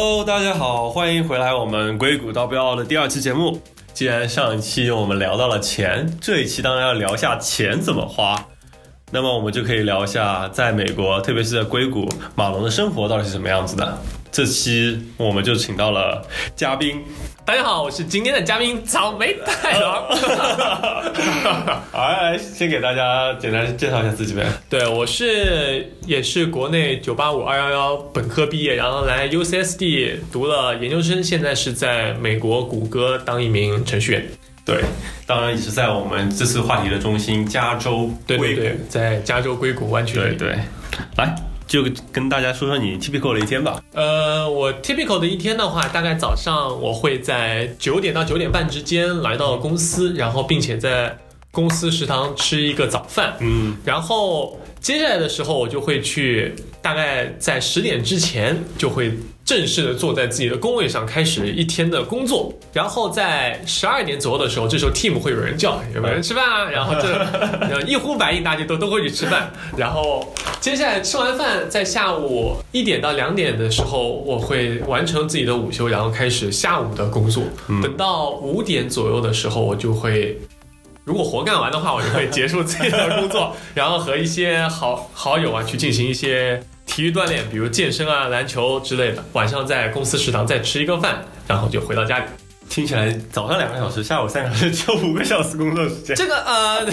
Hello，大家好，欢迎回来我们硅谷刀标的第二期节目。既然上一期我们聊到了钱，这一期当然要聊一下钱怎么花。那么我们就可以聊一下在美国，特别是在硅谷，马龙的生活到底是什么样子的。这期我们就请到了嘉宾，大家好，我是今天的嘉宾草莓太郎。来，先给大家简单介绍一下自己呗。对，我是也是国内九八五二幺幺本科毕业，然后来 UCSD 读了研究生，现在是在美国谷歌当一名程序员。对，当然也是在我们这次话题的中心——加州硅谷，在加州硅谷湾区。对对，来。就跟大家说说你 typical 的一天吧。呃，我 typical 的一天的话，大概早上我会在九点到九点半之间来到公司，然后并且在公司食堂吃一个早饭。嗯，然后接下来的时候，我就会去，大概在十点之前就会。正式的坐在自己的工位上，开始一天的工作。然后在十二点左右的时候，这时候 team 会有人叫，有没有人吃饭啊？然后这 一呼百应，大家都都会去吃饭。然后接下来吃完饭，在下午一点到两点的时候，我会完成自己的午休，然后开始下午的工作。等到五点左右的时候，我就会，如果活干完的话，我就会结束自己的工作，然后和一些好好友啊去进行一些。体育锻炼，比如健身啊、篮球之类的。晚上在公司食堂再吃一个饭，然后就回到家里。听起来早上两个小时，下午三个小时，就五个小时工作时间。这个呃，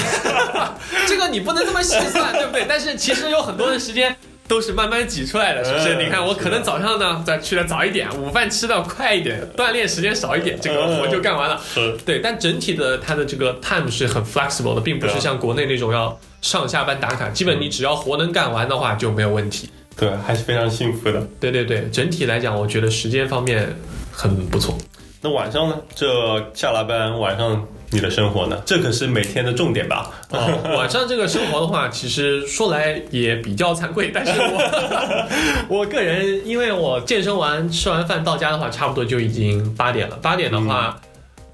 这个你不能这么细算，对不对？但是其实有很多的时间都是慢慢挤出来的，是不是？你看我可能早上呢再去的早一点，午饭吃的快一点，锻炼时间少一点，这个活就干完了。对，但整体的它的这个 time 是很 flexible 的，并不是像国内那种要上下班打卡，基本你只要活能干完的话就没有问题。对，还是非常幸福的。对对对，整体来讲，我觉得时间方面很不错。那晚上呢？这下了班晚上你的生活呢？这可是每天的重点吧？哦，晚上这个生活的话，其实说来也比较惭愧，但是我 我个人，因为我健身完吃完饭到家的话，差不多就已经八点了。八点的话。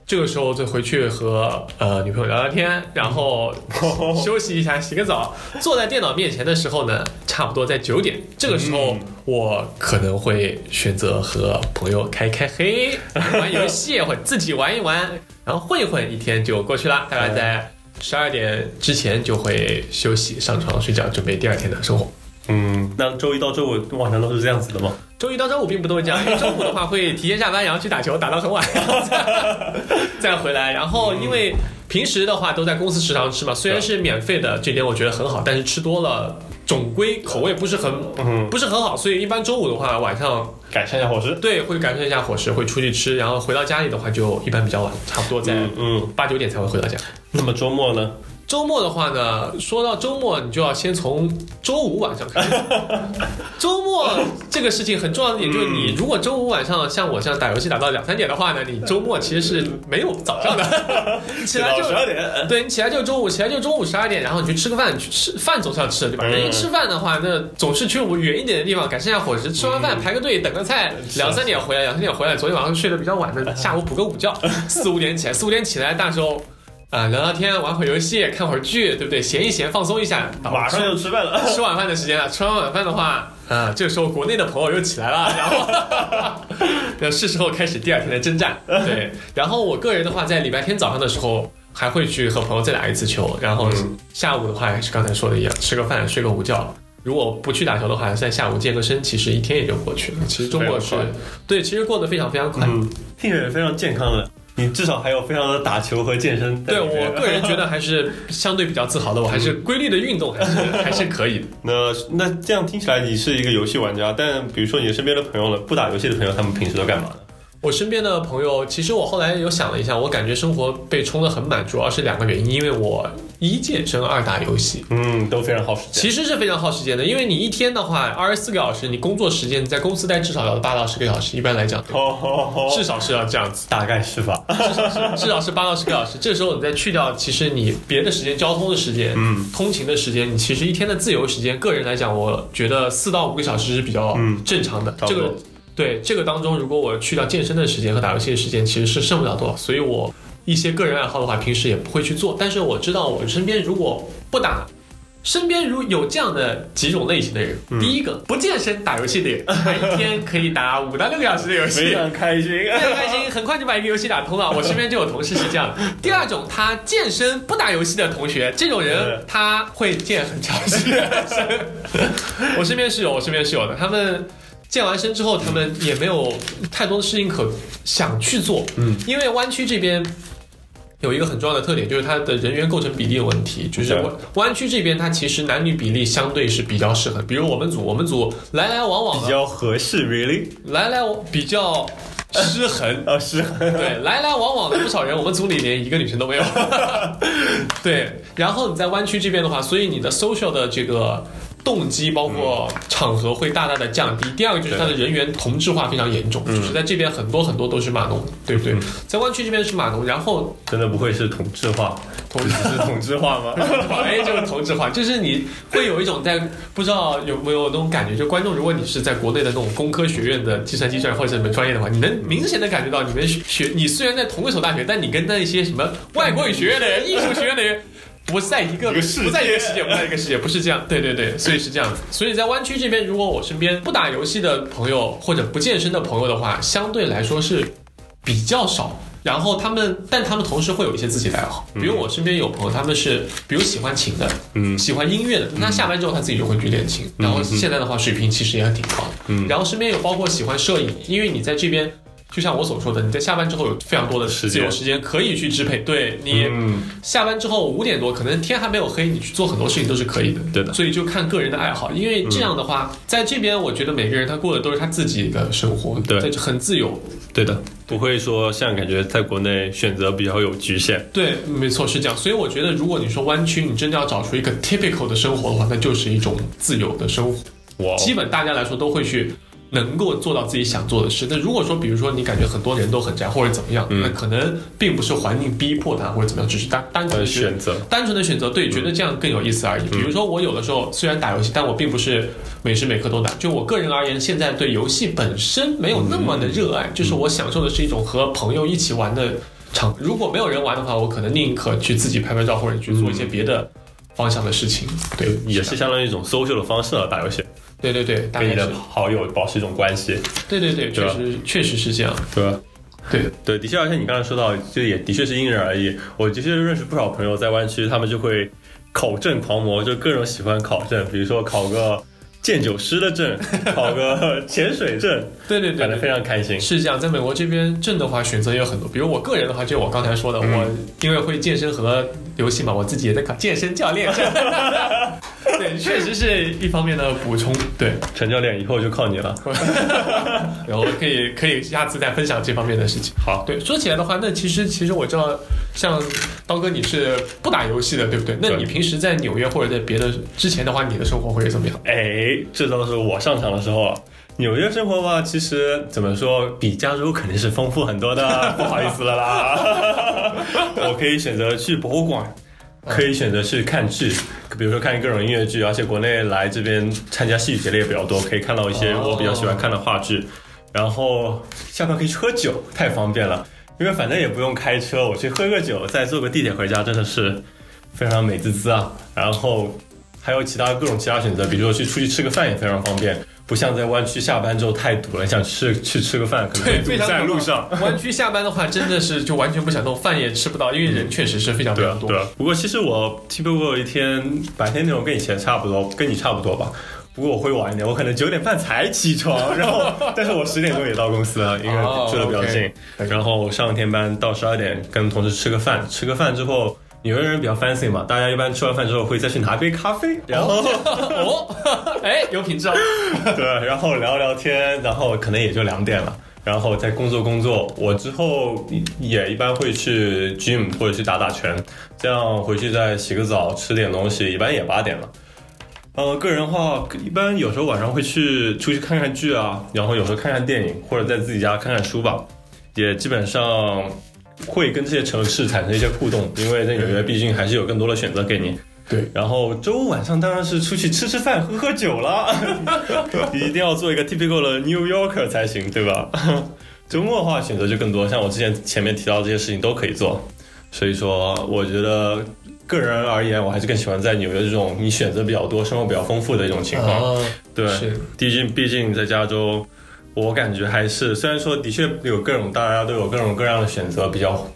这个时候再回去和呃女朋友聊聊天，然后 休息一下，洗个澡，坐在电脑面前的时候呢，差不多在九点。这个时候我可能会选择和朋友开开黑，玩游戏或者自己玩一玩，然后混一混，一天就过去了。大概在十二点之前就会休息，上床睡觉，准备第二天的生活。嗯，那周一到周五晚上都是这样子的吗？周一到周五并不都是这样，因为周五的话会提前下班，然后去打球，打到很晚，再回来。然后因为平时的话都在公司食堂吃嘛，虽然是免费的，这点我觉得很好，但是吃多了总归口味不是很不是很好，所以一般周五的话晚上改善一下伙食，对，会改善一下伙食，会出去吃，然后回到家里的话就一般比较晚，差不多在嗯八九点才会回到家。那么周末呢？周末的话呢，说到周末，你就要先从周五晚上开始。周末这个事情很重要的点就是，你如果周五晚上像我这样打游戏打到两三点的话呢，你周末其实是没有早上的。起来就十二点，对你起来就中午，起来就中午十二点，然后你去吃个饭，去吃饭总是要吃的对吧？人一吃饭的话，那总是去我远一点的地方改善一下伙食。吃完饭排个队等个菜，两三点回来，两三点回来。昨天晚上睡得比较晚的，下午补个午觉，四五点起来，四五点起来，大时候。啊，聊聊天，玩会儿游戏，看会儿剧，对不对？闲一闲，放松一下。马上就吃饭了，吃晚饭的时间了。吃完晚饭的话，啊，这个时候国内的朋友又起来了，然后，那是时候开始第二天的征战。对，然后我个人的话，在礼拜天早上的时候，还会去和朋友再打一次球。然后下午的话，还是刚才说的一样，吃个饭，睡个午觉。如果不去打球的话，在下午健个身，其实一天也就过去了。其实周末是，对，其实过得非常非常快，嗯听起来非常健康的。你至少还有非常的打球和健身，对我个人觉得还是相对比较自豪的。我还是规律的运动，还是 还是可以的。那那这样听起来，你是一个游戏玩家，但比如说你身边的朋友呢，不打游戏的朋友，他们平时都干嘛呢？我身边的朋友，其实我后来有想了一下，我感觉生活被充得很满，主要是两个原因，因为我一健身，二打游戏，嗯，都非常耗时间。其实是非常耗时间的，因为你一天的话，二十四个小时，你工作时间在公司待至少要八到十个小时，一般来讲，至少是要这样子，大概是吧？至少是至少是八到十个小时。这时候你再去掉，其实你别的时间，交通的时间，嗯，通勤的时间，你其实一天的自由时间，个人来讲，我觉得四到五个小时是比较正常的，这个。对这个当中，如果我去掉健身的时间和打游戏的时间，其实是剩不了多少。所以我一些个人爱好的话，平时也不会去做。但是我知道，我身边如果不打身边如有这样的几种类型的人，第一个不健身打游戏的人，他一天可以打五到六个小时的游戏，非常开心，非常开心，很快就把一个游戏打通了。我身边就有同事是这样。第二种，他健身不打游戏的同学，这种人他会健很长时间。我身边是有，我身边是有的。他们健完身之后，他们也没有太多的事情可想去做，嗯，因为湾区这边。有一个很重要的特点，就是它的人员构成比例的问题。就是湾湾区这边，它其实男女比例相对是比较适合。比如我们组，我们组来来往往比较合适，really，来来比较失衡啊，失衡。对，来来往往的不少人，我们组里连一个女生都没有。对，然后你在湾区这边的话，所以你的 social 的这个。动机包括场合会大大的降低。第二个就是它的人员同质化非常严重，就是在这边很多很多都是码农，对不对？在湾区这边是码农，然后真的不会是同质化，同质是同质化吗？哎，就是同质化，就是你会有一种在不知道有没有那种感觉，就观众，如果你是在国内的那种工科学院的计算机专业或者什么专业的话，你能明显的感觉到你们学，你虽然在同一所大学，但你跟那些什么外国语学院的人、艺术学院的人。不在一个不在一个世界，不在一个世界，不是这样。对对对，所以是这样子。所以在湾区这边，如果我身边不打游戏的朋友或者不健身的朋友的话，相对来说是比较少。然后他们，但他们同时会有一些自己的爱好，比如我身边有朋友，他们是比如喜欢琴的，嗯，喜欢音乐的，那下班之后他自己就会去练琴。然后现在的话，水平其实也挺高的。嗯，然后身边有包括喜欢摄影，因为你在这边。就像我所说的，你在下班之后有非常多的自由时间可以去支配。对你下班之后五点多，可能天还没有黑，你去做很多事情都是可以的。对的，所以就看个人的爱好。因为这样的话，在这边我觉得每个人他过的都是他自己的生活，对，很自由。对的，不会说像感觉在国内选择比较有局限。对，没错是这样。所以我觉得，如果你说湾区，你真的要找出一个 typical 的生活的话，那就是一种自由的生活。哇，基本大家来说都会去。能够做到自己想做的事。那如果说，比如说你感觉很多人都很宅或者怎么样，那可能并不是环境逼迫他或者怎么样，只是单单纯的选择，单纯的选择，对，觉得这样更有意思而已。比如说我有的时候虽然打游戏，但我并不是每时每刻都打。就我个人而言，现在对游戏本身没有那么的热爱，就是我享受的是一种和朋友一起玩的场。如果没有人玩的话，我可能宁可去自己拍拍照或者去做一些别的方向的事情。对，也是相当于一种 social 的方式了，打游戏。对对对，跟你的好友保持一种关系。对对对，确实确实是这样，对吧？对对，的确，而且你刚才说到，就也的确是因人而异。我的确认识不少朋友在湾区，他们就会考证狂魔，就各种喜欢考证，比如说考个。鉴酒师的证，考个 潜水证，对对对，感觉非常开心。是这样，在美国这边证的话，选择也有很多。比如我个人的话，就我刚才说的，我因为会健身和游戏嘛，我自己也在考健身教练证。对，确实是一方面的补充。对，陈教练以后就靠你了。然后可以可以下次再分享这方面的事情。好，对，说起来的话，那其实其实我知道，像刀哥你是不打游戏的，对不对？那你平时在纽约或者在别的之前的话，你的生活会怎么样？哎。这都是我上场的时候，纽约生活吧，其实怎么说，比加州肯定是丰富很多的。不好意思了啦，我可以选择去博物馆，可以选择去看剧，比如说看各种音乐剧，而且国内来这边参加戏剧节的也比较多，可以看到一些我比较喜欢看的话剧。然后下班可以去喝酒，太方便了，因为反正也不用开车，我去喝个酒，再坐个地铁回家，真的是非常美滋滋啊。然后。还有其他各种其他选择，比如说去出去吃个饭也非常方便，不像在湾区下班之后太堵了，想吃去吃个饭可能堵在路上。湾区下班的话真的是就完全不想动，饭也吃不到，因为人确实是非常非常多。对，不过其实我听说过一天白天内容跟以前差不多，跟你差不多吧。不过我会晚一点，我可能九点半才起床，然后 但是我十点钟也到公司了，因为住的比较近。然后上天班到十二点跟同事吃个饭，吃个饭之后。纽约人比较 fancy 嘛，大家一般吃完饭之后会再去拿杯咖啡，然后哦，哎，有品质啊，对，然后聊聊天，然后可能也就两点了，然后再工作工作。我之后也一般会去 gym 或者去打打拳，这样回去再洗个澡，吃点东西，一般也八点了。呃，个人的话，一般有时候晚上会去出去看看剧啊，然后有时候看看电影，或者在自己家看看书吧，也基本上。会跟这些城市产生一些互动，因为在纽约毕竟还是有更多的选择给你。对，然后周五晚上当然是出去吃吃饭、喝喝酒了，一定要做一个 typical 的 New Yorker 才行，对吧？周末的话选择就更多，像我之前前面提到这些事情都可以做。所以说，我觉得个人而言，我还是更喜欢在纽约这种你选择比较多、生活比较丰富的一种情况。对，毕竟毕竟在加州，我感觉还是虽然说的确有各种大家都有各种各样的选择，比较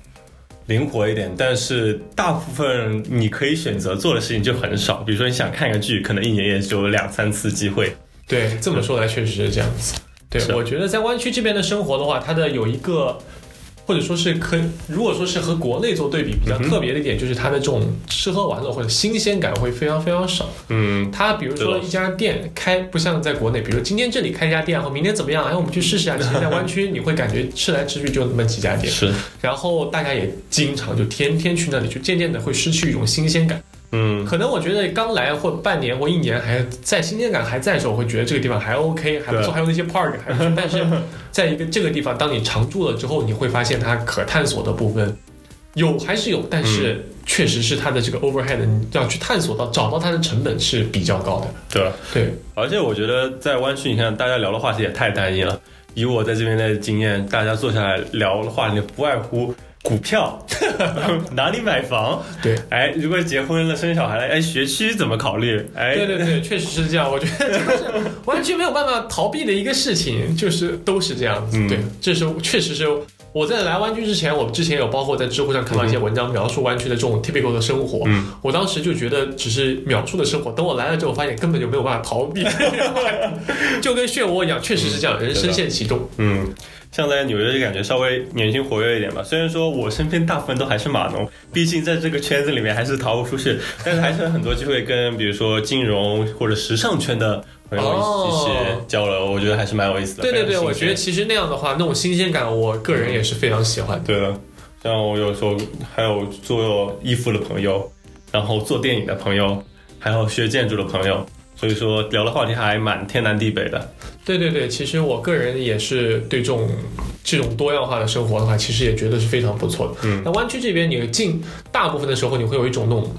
灵活一点，但是大部分你可以选择做的事情就很少。比如说你想看个剧，可能一年也只有两三次机会。对，这么说来确实是这样子。对，我觉得在湾区这边的生活的话，它的有一个，或者说是可，如果说是和国内做对比，比较特别的一点就是它的这种吃喝玩乐或者新鲜感会非常非常少。嗯，它比如说一家店开，不像在国内，比如今天这里开一家店，或明天怎么样，哎，我们去试试啊。其实，在湾区你会感觉吃来吃去就那么几家店，是，然后大家也经常就天天去那里，就渐渐的会失去一种新鲜感。嗯，可能我觉得刚来或半年或一年还在新鲜感还在的时候，我会觉得这个地方还 OK 还不错，还有那些 park 还不错。但是在一个这个地方，当你常住了之后，你会发现它可探索的部分有还是有，但是确实是它的这个 overhead，你要去探索到找到它的成本是比较高的。对对，而且我觉得在湾区，你看大家聊的话题也太单一了。以我在这边的经验，大家坐下来聊的话题不外乎。股票 哪里买房？对，哎，如果结婚了生小孩了，哎，学区怎么考虑？哎，对对对，确实是这样。我觉得这是完全没有办法逃避的一个事情，就是都是这样子。对，这是确实是我在来湾区之前，我之前有包括在知乎上看到一些文章描述湾区的这种 typical 的生活。嗯，我当时就觉得只是描述的生活，等我来了之后，发现根本就没有办法逃避，就跟漩涡一样，确实是这样，人深陷其中。嗯。像在纽约就感觉稍微年轻活跃一点吧，虽然说我身边大部分都还是码农，毕竟在这个圈子里面还是逃不出去，但是还是有很多机会跟比如说金融或者时尚圈的朋友一起交流，我觉得还是蛮有意思的。对对对，我觉得其实那样的话，那种新鲜感，我个人也是非常喜欢。对的，像我有时候还有做衣服的朋友，然后做电影的朋友，还有学建筑的朋友。所以说聊的话题还蛮天南地北的。对对对，其实我个人也是对这种这种多样化的生活的话，其实也觉得是非常不错的。嗯，那湾区这边，你进大部分的时候，你会有一种那种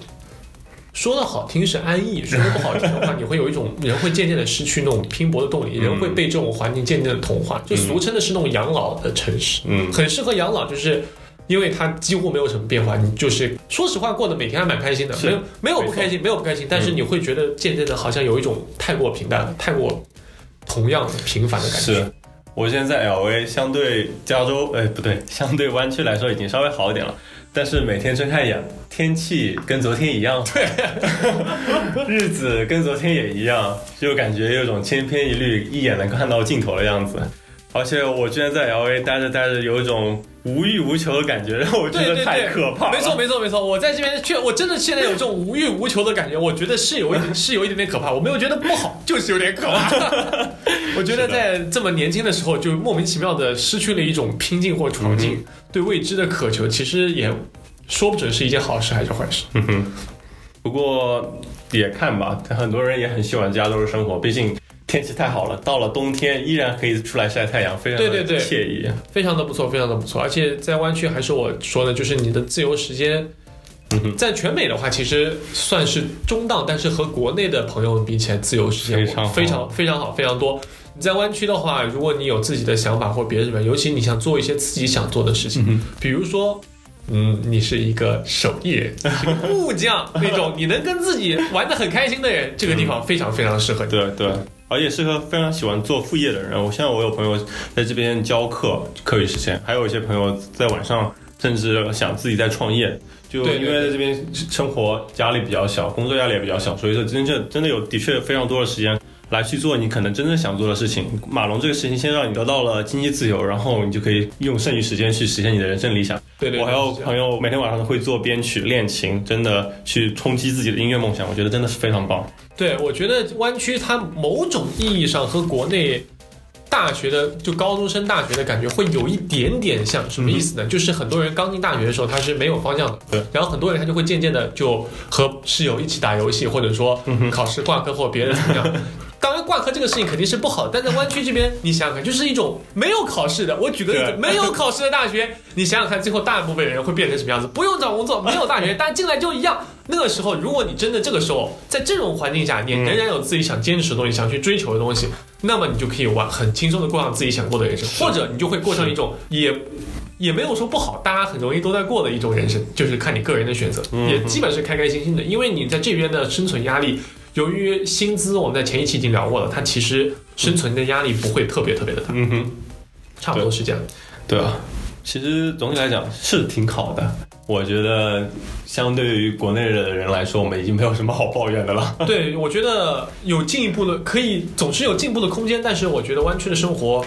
说的好听是安逸，说的不好听的话，你会有一种人会渐渐的失去那种拼搏的动力，人会被这种环境渐渐的同化，就俗称的是那种养老的城市。嗯，很适合养老，就是。因为它几乎没有什么变化，你就是说实话过得每天还蛮开心的，没有没有不开心，没有不开心，但是你会觉得渐渐的好像有一种太过平淡、太过同样平凡的感觉。是，我现在在 L A，相对加州，哎不对，相对湾区来说已经稍微好一点了，但是每天睁开眼，天气跟昨天一样，对，日子跟昨天也一样，就感觉有种千篇一律，一眼能看到尽头的样子。而且我居然在 L A 待着待着，有一种无欲无求的感觉，让我觉得太可怕。没错没错没错，我在这边确我真的现在有这种无欲无求的感觉，我觉得是有一点 是有一点点可怕。我没有觉得不好，就是有点可怕。我觉得在这么年轻的时候，就莫名其妙的失去了一种拼劲或闯劲，对未知的渴求，其实也说不准是一件好事还是坏事。嗯哼，不过也看吧，很多人也很喜欢加州的生活，毕竟。天气太好了，到了冬天依然可以出来晒太阳，非常对对对惬意，非常的不错，非常的不错。而且在湾区，还是我说的，就是你的自由时间，在全美的话，其实算是中档，但是和国内的朋友比起来，自由时间非常非常非常好，非常多。你在湾区的话，如果你有自己的想法或别的什么，尤其你想做一些自己想做的事情，比如说，嗯，你是一个手艺人，木匠那种，你能跟自己玩的很开心的人，这个地方非常非常适合你。对对。而且适合非常喜欢做副业的人。我现在我有朋友在这边教课，课余时间，还有一些朋友在晚上甚至想自己在创业。就因为在这边生活压力比较小，工作压力也比较小，所以说真正真的有的确非常多的时间来去做你可能真正想做的事情。马龙这个事情先让你得到了经济自由，然后你就可以用剩余时间去实现你的人生理想。对对。我还有朋友每天晚上都会做编曲、练琴，真的去冲击自己的音乐梦想，我觉得真的是非常棒。对，我觉得湾区它某种意义上和国内大学的就高中生大学的感觉会有一点点像，什么意思呢？就是很多人刚进大学的时候他是没有方向的，对，然后很多人他就会渐渐的就和室友一起打游戏，或者说考试挂科或别人怎么样。当然，挂科这个事情肯定是不好，但在湾区这边，你想想看，就是一种没有考试的。我举个例子，没有考试的大学，你想想看，最后大部分人会变成什么样子？不用找工作，没有大学，但进来就一样。那个时候，如果你真的这个时候在这种环境下，你仍然有自己想坚持的东西，想去追求的东西，那么你就可以玩很轻松的过上自己想过的人生，或者你就会过上一种也也没有说不好，大家很容易都在过的一种人生，就是看你个人的选择，也基本是开开心心的。因为你在这边的生存压力，由于薪资，我们在前一期已经聊过了，它其实生存的压力不会特别特别的大，嗯哼，差不多是这样。对啊，其实总体来讲是挺好的。我觉得相对于国内的人来说，我们已经没有什么好抱怨的了。对，我觉得有进一步的，可以总是有进步的空间，但是我觉得湾区的生活。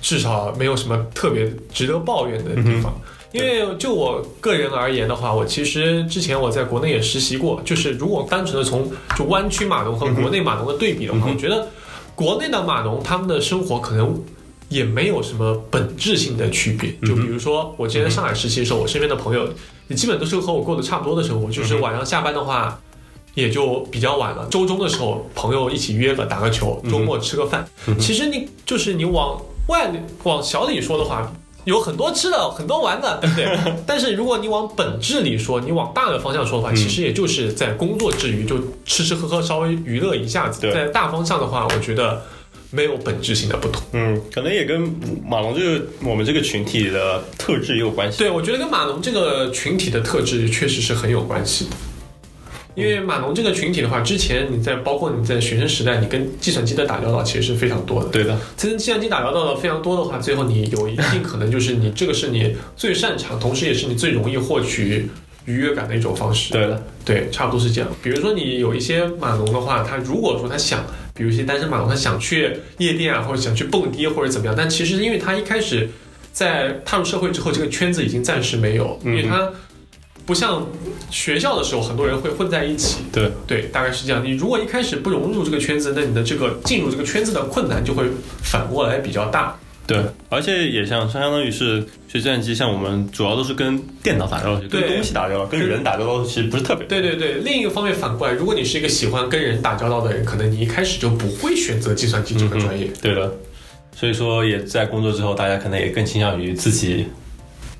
至少没有什么特别值得抱怨的地方，因为就我个人而言的话，我其实之前我在国内也实习过，就是如果单纯的从就湾区码农和国内码农的对比的话，我觉得国内的码农他们的生活可能也没有什么本质性的区别。就比如说我之前在上海实习的时候，我身边的朋友也基本都是和我过得差不多的生活，就是晚上下班的话也就比较晚了，周中的时候朋友一起约个打个球，周末吃个饭。其实你就是你往外往小里说的话，有很多吃的，很多玩的，对不对？但是如果你往本质里说，你往大的方向说的话，其实也就是在工作之余就吃吃喝喝，稍微娱乐一下子。在大方向的话，我觉得没有本质性的不同。嗯，可能也跟马龙这个我们这个群体的特质也有关系。对，我觉得跟马龙这个群体的特质确实是很有关系的。因为码农这个群体的话，之前你在包括你在学生时代，你跟计算机的打交道其实是非常多的。对的，跟计算机打交道的非常多的话，最后你有一定可能就是你这个是你最擅长，同时也是你最容易获取愉悦感的一种方式。对的，对，差不多是这样。比如说你有一些码农的话，他如果说他想，比如一些单身码农，他想去夜店啊，或者想去蹦迪或者怎么样，但其实因为他一开始在踏入社会之后，这个圈子已经暂时没有，因为他。不像学校的时候，很多人会混在一起。对对，大概是这样。你如果一开始不融入这个圈子，那你的这个进入这个圈子的困难就会反过来比较大。对，而且也像相当于是学计算机，像我们主要都是跟电脑打交道，跟东西打交道，跟人打交道其实不是特别。对对对，另一个方面反过来，如果你是一个喜欢跟人打交道的人，可能你一开始就不会选择计算机这个专业。对的，所以说也在工作之后，大家可能也更倾向于自己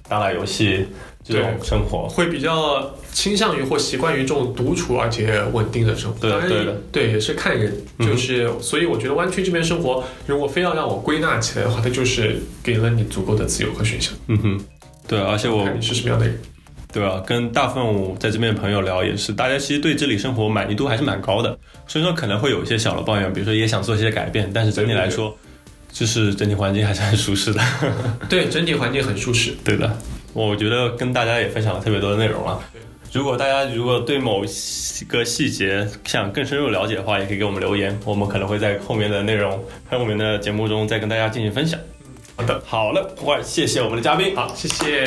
打打游戏。这种生活会比较倾向于或习惯于这种独处而且稳定的生活。对对的，对也是看人，就是所以我觉得湾区这边生活，如果非要让我归纳起来的话，它就是给了你足够的自由和选项。嗯哼，对，而且我看你是什么样的人，对吧？跟大部分我在这边的朋友聊也是，大家其实对这里生活满意度还是蛮高的，所以说可能会有一些小的抱怨，比如说也想做一些改变，但是整体来说，就是整体环境还是很舒适的。对，整体环境很舒适。对的。我觉得跟大家也分享了特别多的内容了。如果大家如果对某个细节想更深入了解的话，也可以给我们留言，我们可能会在后面的内容、后面的节目中再跟大家进行分享。好的，好了，快谢谢我们的嘉宾，好，谢谢，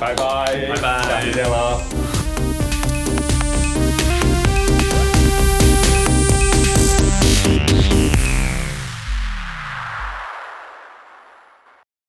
拜拜，拜拜，下期见了。